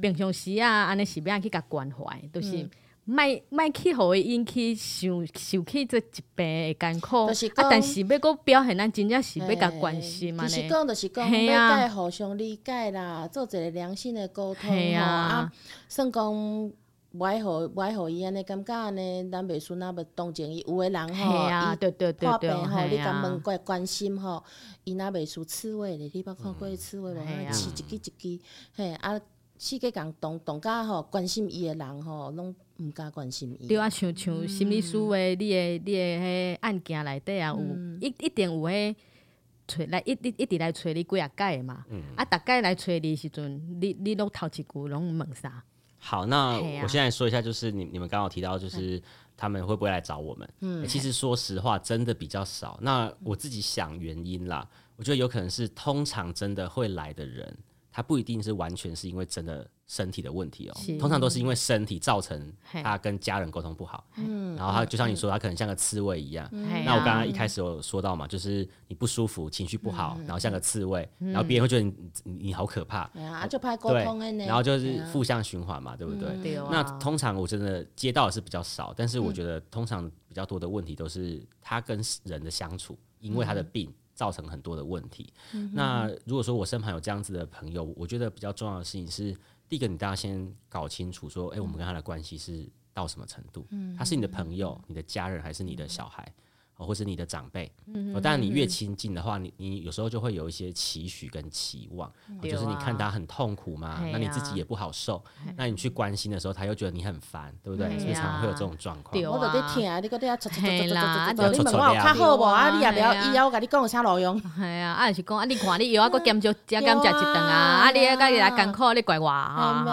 平常时啊，安尼是要安去甲关怀，都是。卖卖去，互伊引起受受起这疾病诶艰苦，啊！但是要阁表现咱真正是要甲关心嘛呢？其实讲就是讲要甲伊互相理解啦，做一个良性诶沟通啊啊，算讲无爱互无爱互伊安尼感觉安尼，咱袂输那要同情伊。有诶人吼，伊破病吼，你甲问过关心吼，伊若袂输刺猬咧，你捌看过刺猬无？刺一支一支，嘿啊！四个共同同家吼关心伊诶人吼，拢毋敢关心伊。对啊，像像心理师诶，你诶你诶迄案件内底啊，有一一定有迄找来一一一直来找你几啊届嘛。啊，逐概来找你时阵，你你拢头一句拢问啥？好，那我现在说一下，就是你你们刚好提到，就是他们会不会来找我们？嗯，其实说实话，真的比较少。那我自己想原因啦，我觉得有可能是通常真的会来的人。他不一定是完全是因为真的身体的问题哦，通常都是因为身体造成他跟家人沟通不好，然后他就像你说，他可能像个刺猬一样。那我刚刚一开始有说到嘛，就是你不舒服、情绪不好，然后像个刺猬，然后别人会觉得你你好可怕，啊就怕沟通，然后就是负向循环嘛，对不对？那通常我真的接到的是比较少，但是我觉得通常比较多的问题都是他跟人的相处，因为他的病。造成很多的问题。嗯、那如果说我身旁有这样子的朋友，我觉得比较重要的事情是，第一个，你大家先搞清楚说，哎、欸，我们跟他的关系是到什么程度？嗯、他是你的朋友、你的家人，还是你的小孩？或是你的长辈，当然你越亲近的话，你你有时候就会有一些期许跟期望，就是你看他很痛苦嘛，那你自己也不好受，那你去关心的时候，他又觉得你很烦，对不对？所以常常会有这种状况。我在听啊，你搁在遐吵吵吵吵吵吵，你问我有较好无？啊，你也了，以后我跟你讲有啥路用？系啊，啊就是讲啊，你看你药啊，搁减少加减食一顿啊，啊你啊，家己来艰苦，你怪我啊？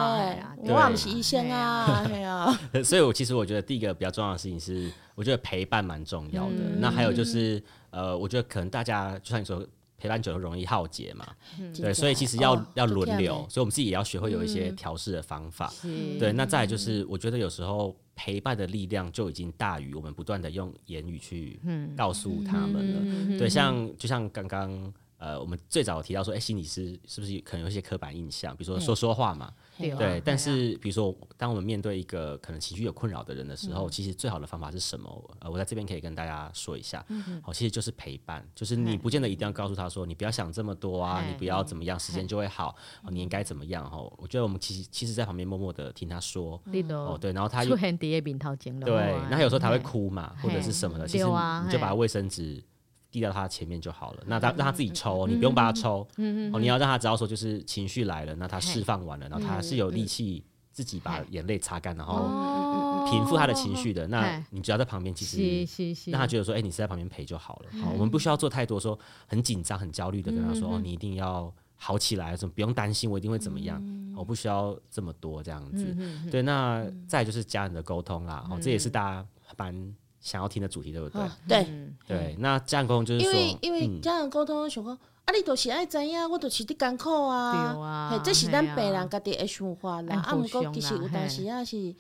我也不是医生啊，对啊。所以我其实我觉得第一个比较重要的事情是。我觉得陪伴蛮重要的。嗯、那还有就是，呃，我觉得可能大家就像你说，陪伴久了容易耗竭嘛。嗯、对，所以其实要、哦、要轮流，所以我们自己也要学会有一些调试的方法。嗯、对，那再来就是，我觉得有时候陪伴的力量就已经大于我们不断的用言语去告诉他们了。嗯、对，像就像刚刚呃，我们最早提到说，哎、欸，心理师是不是可能有一些刻板印象？比如说说说话嘛。对，对。但是比如说，当我们面对一个可能情绪有困扰的人的时候，其实最好的方法是什么？呃，我在这边可以跟大家说一下。好，其实就是陪伴，就是你不见得一定要告诉他说，你不要想这么多啊，你不要怎么样，时间就会好。你应该怎么样？哈，我觉得我们其实其实，在旁边默默的听他说。哦，对，然后他出现第一面头前了。对，那他有时候他会哭嘛，或者是什么的，其实你就把卫生纸。递到他前面就好了，那他让他自己抽，你不用帮他抽，哦，你要让他知道说，就是情绪来了，那他释放完了，然后他是有力气自己把眼泪擦干，然后平复他的情绪的。那你只要在旁边，其实让他觉得说，哎，你是在旁边陪就好了。好，我们不需要做太多，说很紧张、很焦虑的跟他说，哦，你一定要好起来，什么不用担心，我一定会怎么样，我不需要这么多这样子。对，那再就是家人的沟通啦，哦，这也是大家蛮。想要听的主题对不对？对对，那这样沟通就是说，因为因为家人沟通想讲，啊，你都是爱知影，我都是伫艰苦啊，这是咱病人家己的想法啦。啊，毋过其实有当时啊是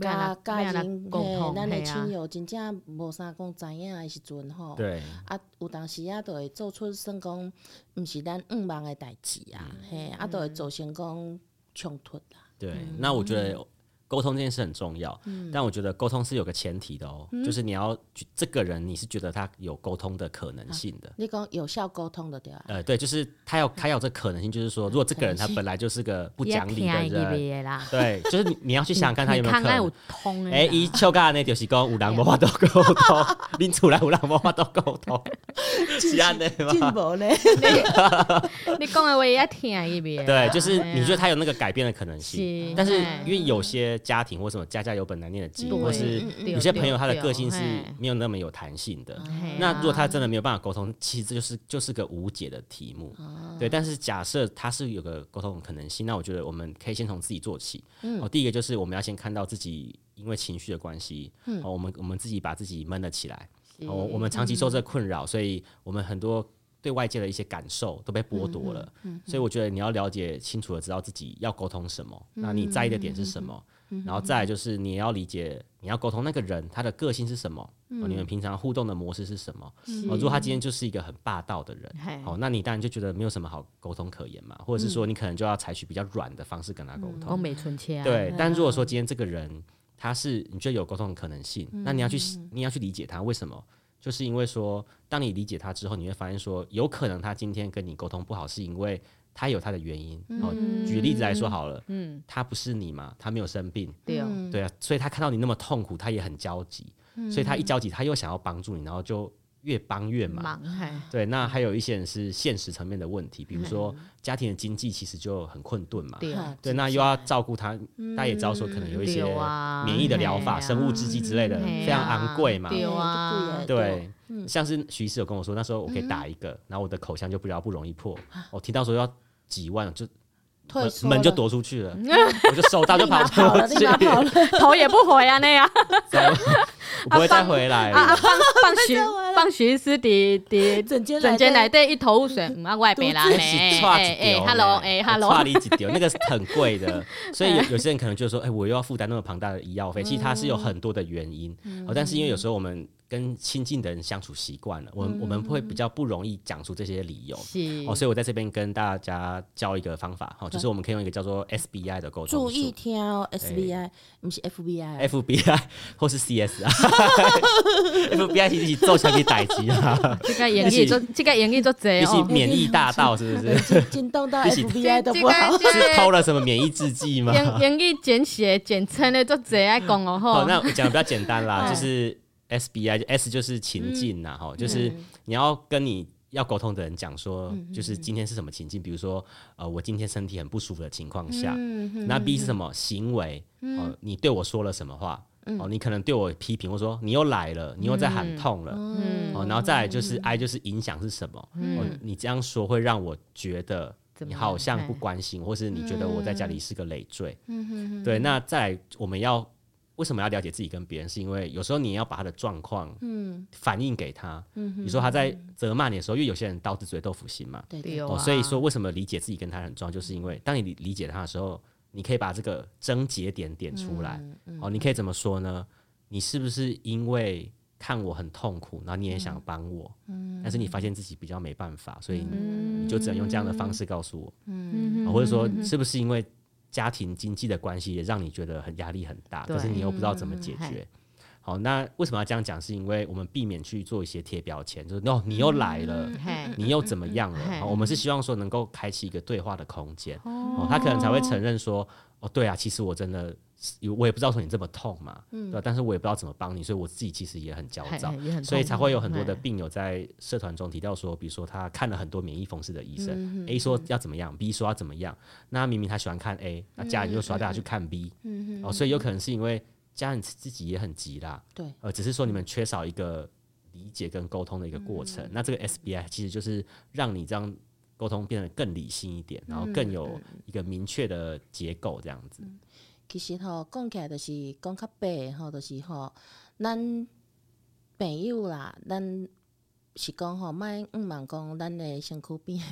家家人嘿，咱的亲友真正无啥讲知影的时阵吼。对。啊，有当时啊，都会做出算讲，毋是咱愿望的代志啊，嘿，啊，都会造成讲冲突啦。对，那我觉得。沟通这件事很重要，嗯、但我觉得沟通是有个前提的哦，嗯、就是你要这个人，你是觉得他有沟通的可能性的。啊、你讲有效沟通的对吧？呃，对，就是他要他有这 可能性，就是说，如果这个人他本来就是个不讲理的人，对，就是你你要去想想 看他有没有可能。哎，伊笑咖呢，就是讲有人无法度沟通，恁厝内有人无法度沟通，是安尼吗？进步呢？你讲的话也听一遍。对，就是你觉得他有那个改变的可能性，但是因为有些。家庭或什么家家有本难念的经，或是有些朋友他的个性是没有那么有弹性的。那如果他真的没有办法沟通，其实这就是就是个无解的题目。对，但是假设他是有个沟通可能性，那我觉得我们可以先从自己做起。哦，第一个就是我们要先看到自己因为情绪的关系，哦，我们我们自己把自己闷了起来。哦，我们长期受这困扰，所以我们很多。对外界的一些感受都被剥夺了，嗯嗯嗯、所以我觉得你要了解清楚的知道自己要沟通什么，嗯、那你在意的点是什么，嗯、然后再就是你也要理解你要沟通那个人他的个性是什么，嗯、你们平常互动的模式是什么。哦如果他今天就是一个很霸道的人，那你当然就觉得没有什么好沟通可言嘛，或者是说你可能就要采取比较软的方式跟他沟通。欧美存切啊。对，但如果说今天这个人他是你觉得有沟通的可能性，嗯、那你要去你要去理解他为什么。就是因为说，当你理解他之后，你会发现说，有可能他今天跟你沟通不好，是因为他有他的原因。哦，举例子来说好了，嗯，他不是你嘛，他没有生病，对啊，所以他看到你那么痛苦，他也很焦急，所以他一焦急，他又想要帮助你，然后就。越帮越忙，对。那还有一些人是现实层面的问题，比如说家庭的经济其实就很困顿嘛，对。那又要照顾他，大家也知道说可能有一些免疫的疗法、生物制剂之类的，非常昂贵嘛，对。像是徐医师有跟我说，那时候我可以打一个，然后我的口腔就比较不容易破。我听到说要几万，就门就躲出去了，我就手到就 跑出去，头也不回啊那样。不会再回来了。放 放徐放徐师弟弟整间整间来对一头雾水，唔啊，外边啦，哎哎，hello 哎，hello，差你几丢，那个是很贵的，所以有有些人可能就说，哎，我又要负担那么庞大的医药费，其实它是有很多的原因，哦，但是因为有时候我们。跟亲近的人相处习惯了，我们我们会比较不容易讲出这些理由，哦，所以我在这边跟大家教一个方法，哈，就是我们可以用一个叫做 SBI 的沟通。注意听哦，SBI 不是 FBI，FBI 或是 CS 啊，FBI 其实做起来比代志啊，这个演绎做这个演绎做贼哦，是免疫大盗是不是？惊动到 FBI 都不好，是偷了什么免疫制剂吗？演演绎简写简称的做贼爱讲哦，好，那我讲的比较简单啦，就是。SBI S 就是情境呐，哈，就是你要跟你要沟通的人讲说，就是今天是什么情境，比如说，呃，我今天身体很不舒服的情况下，那 B 是什么行为？哦，你对我说了什么话？哦，你可能对我批评，我说你又来了，你又在喊痛了，哦，然后再来就是 I 就是影响是什么？哦，你这样说会让我觉得你好像不关心，或是你觉得我在家里是个累赘。对，那再来我们要。为什么要了解自己跟别人？是因为有时候你要把他的状况反映给他。嗯，你说他在责骂你的时候，因为有些人刀子嘴豆腐心嘛。对，哦，所以说为什么理解自己跟他很重要，就是因为当你理理解他的时候，你可以把这个症结点点出来。哦，你可以怎么说呢？你是不是因为看我很痛苦，然后你也想帮我？嗯，但是你发现自己比较没办法，所以你就只能用这样的方式告诉我。嗯，或者说是不是因为？家庭经济的关系，也让你觉得很压力很大，可是你又不知道怎么解决。嗯好，那为什么要这样讲？是因为我们避免去做一些贴标签，就是哦，你又来了，嗯、你又怎么样了？嗯、我们是希望说能够开启一个对话的空间，哦，他可能才会承认说，哦，对啊，其实我真的，我也不知道说你这么痛嘛，嗯、对，但是我也不知道怎么帮你，所以我自己其实也很焦躁，所以才会有很多的病友在社团中提到说，比如说他看了很多免疫风湿的医生、嗯、，A 说要怎么样，B 说要怎么样，那明明他喜欢看 A，那家人就说带他去看 B，嗯、哦，所以有可能是因为。家人自己也很急啦，对，呃，只是说你们缺少一个理解跟沟通的一个过程。嗯、那这个 SBI 其实就是让你这样沟通变得更理性一点，嗯、然后更有一个明确的结构这样子。嗯、其实吼，讲起来就是讲较白吼，就是吼，咱朋友啦，咱是讲吼，莫毋茫讲咱的身躯边。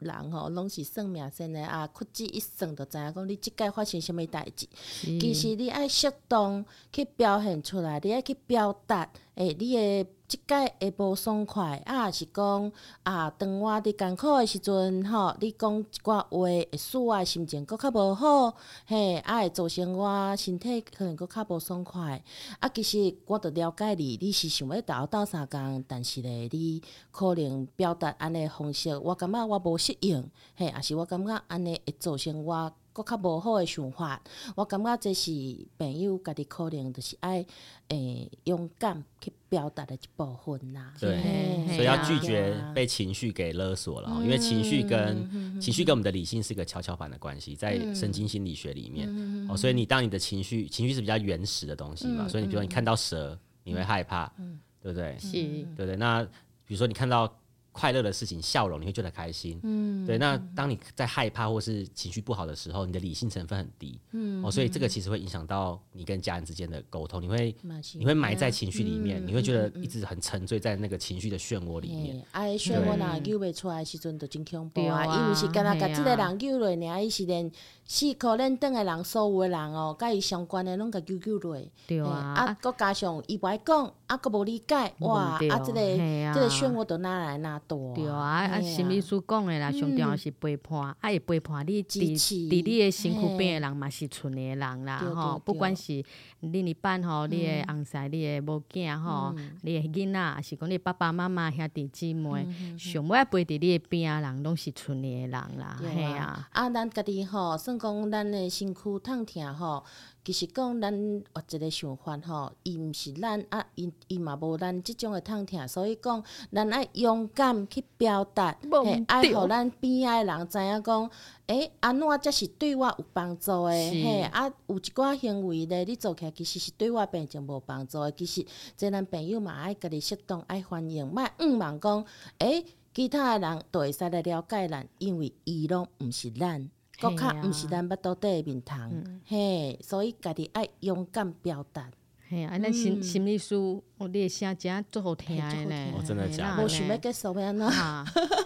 人吼拢是算命先的啊，屈指一算就知影讲你即届发生什物代志。嗯、其实你爱适当去表现出来，你爱去表达，诶、欸，你诶。即届会无爽快啊，是讲啊，当我伫艰苦诶时阵，吼，你讲一寡话会使我心情阁较无好，嘿，啊会造成我身体可能阁较无爽快。啊，其实我着了解你，你是想要斗斗相共，但是咧，你可能表达安尼方式，我感觉我无适应，嘿，也是我感觉安尼会造成我。阁较无好诶想法，我感觉这是朋友家己可能就是爱诶、欸、勇敢去表达的一部分啦。对，所以要拒绝被情绪给勒索了，嗯、因为情绪跟、嗯、情绪跟我们的理性是一个跷跷板的关系，在神经心理学里面，嗯、哦，所以你当你的情绪，情绪是比较原始的东西嘛，嗯、所以你比如说你看到蛇，你会害怕，嗯、对不对？是，对不对。那比如说你看到。快乐的事情，笑容你会觉得开心。嗯，对。那当你在害怕或是情绪不好的时候，你的理性成分很低。嗯，哦，所以这个其实会影响到你跟家人之间的沟通。你会，你会埋在情绪里面，你会觉得一直很沉醉在那个情绪的漩涡里面。哎，漩涡呐，救不出来时阵就真恐怖啊！伊不是干那甲这个人救落尔，伊是连四可能等的人，所有的人哦，甲伊相关的拢甲救救落。对啊。啊，搁加上伊不爱讲，啊，搁无理解，哇，啊，即个即个漩涡都哪来哪？对啊，啊，心理师讲的啦，上重要是陪伴，啊，会陪伴你，伫伫你的身躯边的人嘛是村的人啦，吼，不管是另一半吼，你的翁婿，你的某囝吼，你的囡仔，还是讲你爸爸妈妈兄弟姊妹，上尾陪伫你的边啊人，拢是村的人啦，嘿啊，啊，咱家己吼，算讲咱的身躯痛疼吼。其实讲咱有一个想法吼，伊毋是咱啊，伊伊嘛无咱即种的痛疼，所以讲咱爱勇敢去表达，嘿，爱互咱边仔诶人知影讲，诶、欸，安怎才是对我有帮助的，是嘿，啊，有一寡行为咧，你做起来其实是对我病情无帮助的。其实，即咱朋友嘛爱家己适当爱欢迎，莫毋茫讲，诶、欸，其他的人都会使来了解咱，因为伊拢毋是咱。国较毋是咱巴肚底诶面汤，嘿，所以家己爱勇敢表达。嘿，啊，咱心心理师，我你的声真足好听诶呢。我真的假的？我想要结束安怎？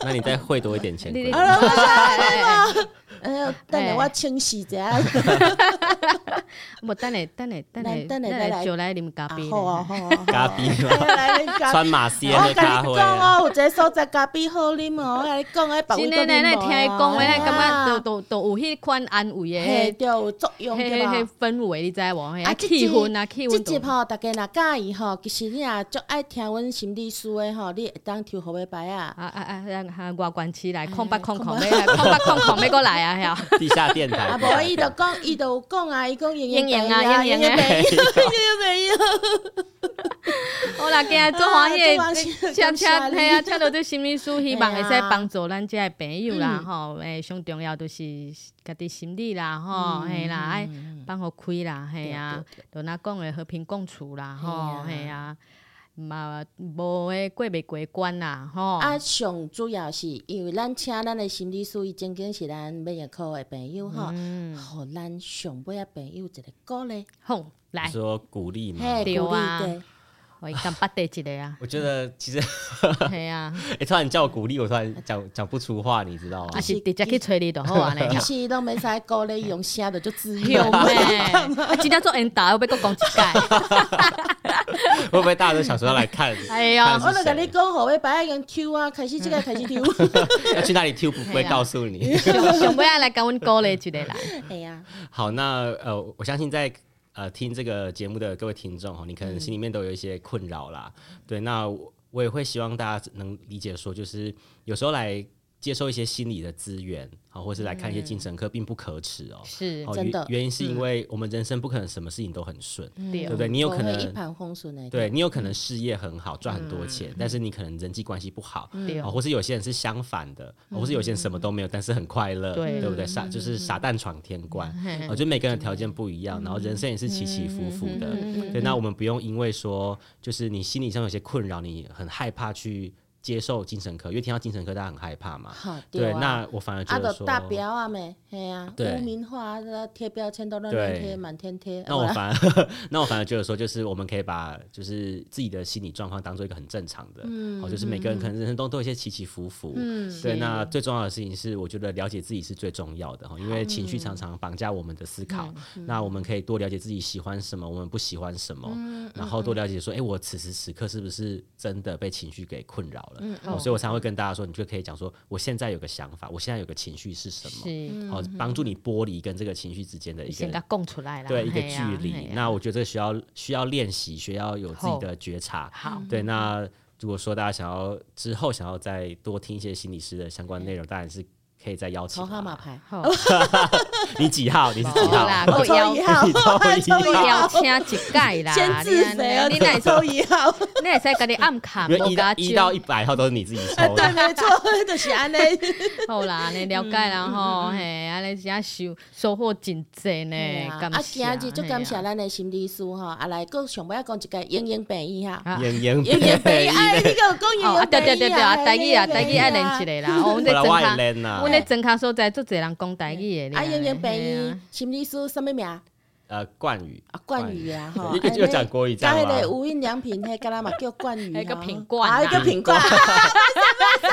那你再汇多一点钱。哎呦，等下我清洗一下。无 等下，等下，等下，等下就来啉咖啡。好啊，好啊，咖啡。穿马线的咖啡。我跟你讲哦，有一个所在咖啡好啉哦。我 跟你讲，哎，别位都啉无。真诶，听伊讲诶，感觉都都都有迄款安慰诶。嘿，对，有作用对吧？迄氛围你知无？啊，气氛啊，气氛。这集吼，大家若介意吼，其实你啊足爱听阮心理师的吼，你会当抽号码牌啊。啊啊啊！让外观起来，空八空空，没空八空空，没过来啊！吓。地下电台。啊，无伊就讲，伊就讲啊，伊讲英英啊，英英啊，营营 啊，营营营。好啦，今日做欢喜，请请，系啊，请到这心理师，希望 会使帮助咱这些朋友啦，吼，诶，上重要就是家己心理啦，吼，系啦，爱放互开啦，系啊，就那讲诶和平共处啦，吼，系啊。嘛，无诶过袂过关啦，吼！啊，上主要是因为咱请咱诶心理师，伊曾经是咱每一科诶朋友，吼，互咱上尾啊朋友一个鼓励，吼，来。说鼓励嘛，对啊，我伊敢八得一个啊。我觉得其实，系啊，诶，突然叫我鼓励，我突然讲讲不出话，你知道吗？啊是直接去催你就好啊，其实都没使鼓励，用声的就自由咩？啊，今天做引导，我要搁讲一解。会不会大家都想说要来看？哎呀，我都跟你讲，好，我摆一个 Q 啊，开始这个开始 Q，要去哪里 Q 不会告诉你。想不要来跟我们鼓励一下来。哎呀，好，那呃，我相信在呃听这个节目的各位听众哈，你可能心里面都有一些困扰啦。对，那我也会希望大家能理解说，就是有时候来。接受一些心理的资源，好，或是来看一些精神科，并不可耻哦。是，真的。原因是因为我们人生不可能什么事情都很顺，对不对？你有可能一盘风顺，对，你有可能事业很好，赚很多钱，但是你可能人际关系不好，或是有些人是相反的，或是有些人什么都没有，但是很快乐，对不对？傻就是傻蛋闯天关。我觉得每个人条件不一样，然后人生也是起起伏伏的。对，那我们不用因为说，就是你心理上有些困扰，你很害怕去。接受精神科，因为听到精神科，大家很害怕嘛。对，那我反而觉得说，大标啊，没，嘿啊，污名化，贴标签都乱贴，满天贴。那我反而，那我反而觉得说，就是我们可以把就是自己的心理状况当做一个很正常的，哦，就是每个人可能人生都都有一些起起伏伏。嗯，对。那最重要的事情是，我觉得了解自己是最重要的哈，因为情绪常常绑架我们的思考。那我们可以多了解自己喜欢什么，我们不喜欢什么，然后多了解说，哎，我此时此刻是不是真的被情绪给困扰了？嗯，哦，所以我常会跟大家说，你就可以讲说，我现在有个想法，我现在有个情绪是什么？哦，帮助你剥离跟这个情绪之间的一个供出来了，对一个距离。那我觉得需要需要练习，需要有自己的觉察。好，对。那如果说大家想要之后想要再多听一些心理师的相关内容，当然是。可以再邀请。抽号码牌，你几号？你是几号？我抽一号，我邀请一届啦。先自肥哦，你来抽一号。你也使跟你暗卡，一到一到一百号都是你自己抽。对，没错，就是安尼。好啦，你了解然后嘿，安尼真收收获真济呢。啊，今日就感谢咱的心理师哈，啊来，搁想要讲一个营养病医哈。营养营养病医，哎，你个讲营养病医。对对对对啊，台语啊，台语爱练一个啦。我们在正常。咧增卡所在，足侪人讲台语的。啊，英英病医心理师什么名？呃，冠宇啊，冠宇啊，哈，又讲国语，加迄个无印良品，迄个啦嘛叫冠宇，一个品冠，一个品冠。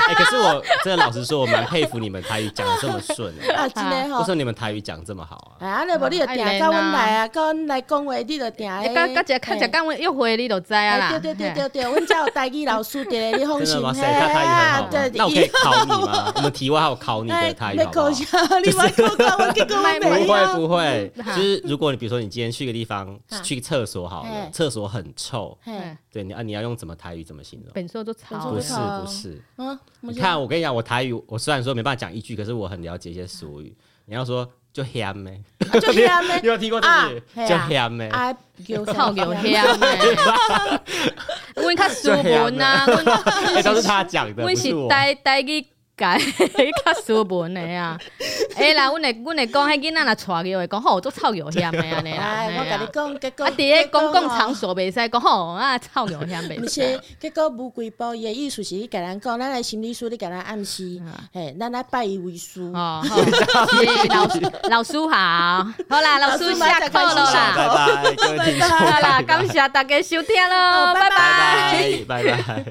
哎，可是我真的老实说，我蛮佩服你们台语讲的这么顺 啊，真的哈。为什么你们台语讲这么好啊？啊，那无你就定跟阮来啊，跟阮来讲话，你就定。哎，刚刚只看只讲话又会，你就知啊啦。对对对对对，阮家有台语老师的，你放心。真的吗？谁他台语很好？那我可以考你吗？我们题外还有考你的台语好不好？不会不会，就是如果你比如说你今天去个地方，去厕所好了，厕所很臭，对你啊，你要用怎么台语怎么形容？本身就臭。不是不是，嗯你看我跟你讲，我台语我虽然说没办法讲一句，可是我很了解一些俗语。你要说就香咩，就 香咩，你有听过这句？就香咩，叫臭有香咩。我较斯文啊，哎，都是他讲的，我是台台语。改 较斯文的啊！哎啦，阮会阮会讲，迄囡仔若带去会讲，吼，做臭油香的安尼啦。我甲你讲，结果啊，伫个公共场所袂使讲吼，啊，臭油香袂使。毋是，结果无几步，伊的意思是你甲咱讲，咱来心理师，你甲咱暗示，嘿，咱来拜伊为师。哦，好，老师，老师好，好啦，老师下课了啦，拜拜，各位听众，好啦，感谢大家收听喽，拜拜，拜拜。